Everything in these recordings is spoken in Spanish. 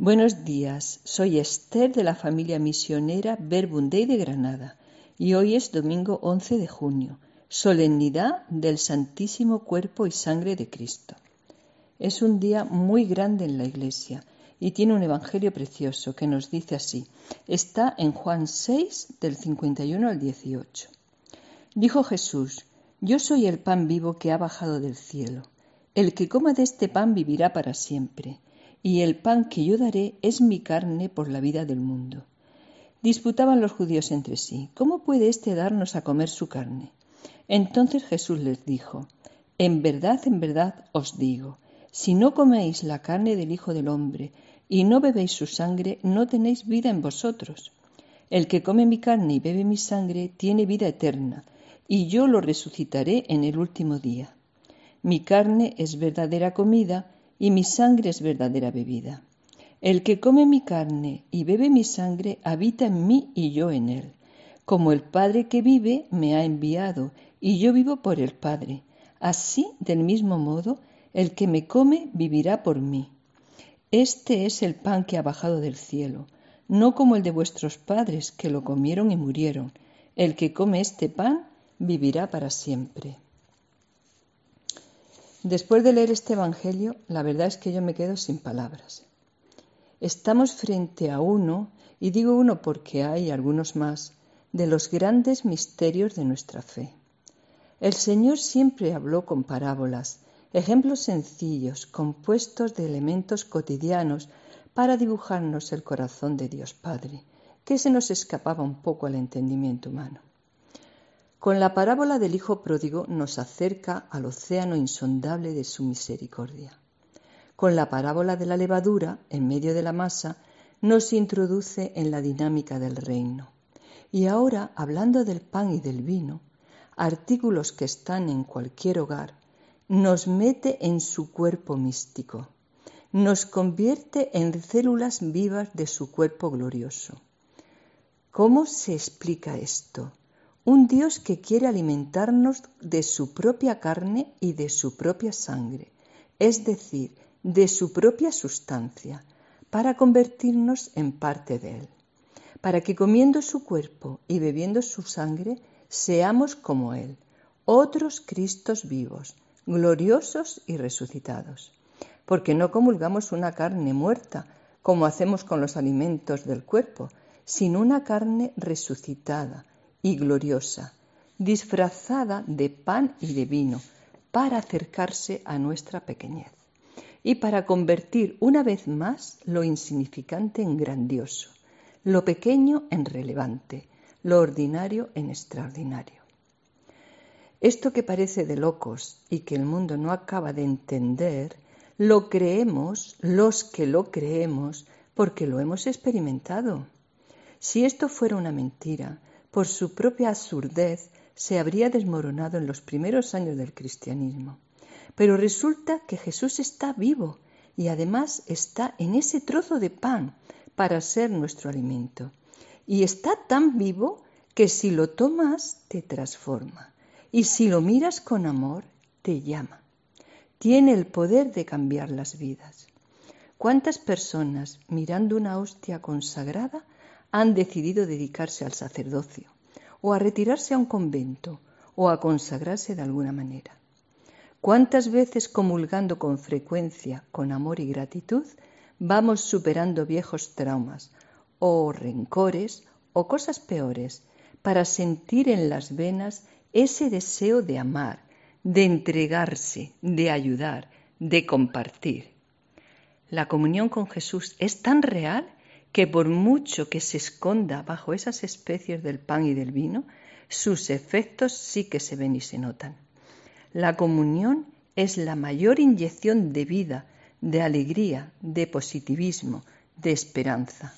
Buenos días, soy Esther de la familia misionera Verbundey de Granada y hoy es domingo 11 de junio, solemnidad del Santísimo Cuerpo y Sangre de Cristo. Es un día muy grande en la Iglesia y tiene un evangelio precioso que nos dice así. Está en Juan 6 del 51 al 18. Dijo Jesús, Yo soy el pan vivo que ha bajado del cielo. El que coma de este pan vivirá para siempre y el pan que yo daré es mi carne por la vida del mundo. Disputaban los judíos entre sí, ¿cómo puede éste darnos a comer su carne? Entonces Jesús les dijo, En verdad, en verdad os digo, si no coméis la carne del Hijo del Hombre y no bebéis su sangre, no tenéis vida en vosotros. El que come mi carne y bebe mi sangre tiene vida eterna, y yo lo resucitaré en el último día. Mi carne es verdadera comida, y mi sangre es verdadera bebida. El que come mi carne y bebe mi sangre habita en mí y yo en él. Como el Padre que vive me ha enviado, y yo vivo por el Padre. Así, del mismo modo, el que me come vivirá por mí. Este es el pan que ha bajado del cielo, no como el de vuestros padres que lo comieron y murieron. El que come este pan vivirá para siempre. Después de leer este Evangelio, la verdad es que yo me quedo sin palabras. Estamos frente a uno, y digo uno porque hay algunos más, de los grandes misterios de nuestra fe. El Señor siempre habló con parábolas, ejemplos sencillos, compuestos de elementos cotidianos, para dibujarnos el corazón de Dios Padre, que se nos escapaba un poco al entendimiento humano. Con la parábola del Hijo Pródigo nos acerca al océano insondable de su misericordia. Con la parábola de la levadura, en medio de la masa, nos introduce en la dinámica del reino. Y ahora, hablando del pan y del vino, artículos que están en cualquier hogar, nos mete en su cuerpo místico, nos convierte en células vivas de su cuerpo glorioso. ¿Cómo se explica esto? Un Dios que quiere alimentarnos de su propia carne y de su propia sangre, es decir, de su propia sustancia, para convertirnos en parte de Él, para que comiendo su cuerpo y bebiendo su sangre seamos como Él, otros Cristos vivos, gloriosos y resucitados, porque no comulgamos una carne muerta, como hacemos con los alimentos del cuerpo, sino una carne resucitada, y gloriosa, disfrazada de pan y de vino, para acercarse a nuestra pequeñez y para convertir una vez más lo insignificante en grandioso, lo pequeño en relevante, lo ordinario en extraordinario. Esto que parece de locos y que el mundo no acaba de entender, lo creemos los que lo creemos porque lo hemos experimentado. Si esto fuera una mentira, por su propia absurdez, se habría desmoronado en los primeros años del cristianismo. Pero resulta que Jesús está vivo y además está en ese trozo de pan para ser nuestro alimento. Y está tan vivo que si lo tomas te transforma y si lo miras con amor te llama. Tiene el poder de cambiar las vidas. ¿Cuántas personas mirando una hostia consagrada han decidido dedicarse al sacerdocio, o a retirarse a un convento, o a consagrarse de alguna manera. ¿Cuántas veces comulgando con frecuencia, con amor y gratitud, vamos superando viejos traumas, o rencores, o cosas peores, para sentir en las venas ese deseo de amar, de entregarse, de ayudar, de compartir? La comunión con Jesús es tan real que por mucho que se esconda bajo esas especies del pan y del vino, sus efectos sí que se ven y se notan. La comunión es la mayor inyección de vida, de alegría, de positivismo, de esperanza.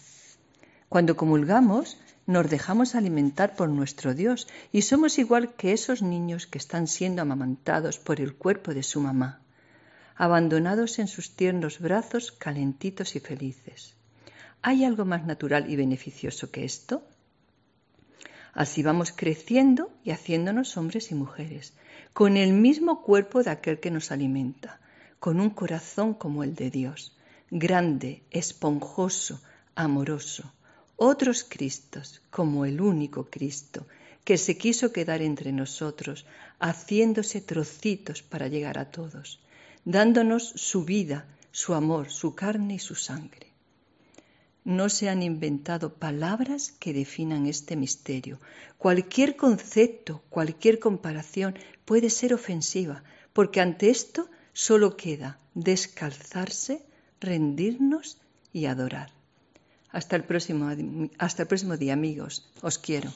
Cuando comulgamos, nos dejamos alimentar por nuestro Dios y somos igual que esos niños que están siendo amamantados por el cuerpo de su mamá, abandonados en sus tiernos brazos calentitos y felices. ¿Hay algo más natural y beneficioso que esto? Así vamos creciendo y haciéndonos hombres y mujeres, con el mismo cuerpo de aquel que nos alimenta, con un corazón como el de Dios, grande, esponjoso, amoroso. Otros Cristos, como el único Cristo, que se quiso quedar entre nosotros, haciéndose trocitos para llegar a todos, dándonos su vida, su amor, su carne y su sangre. No se han inventado palabras que definan este misterio. Cualquier concepto, cualquier comparación puede ser ofensiva, porque ante esto solo queda descalzarse, rendirnos y adorar. Hasta el próximo, hasta el próximo día, amigos. Os quiero.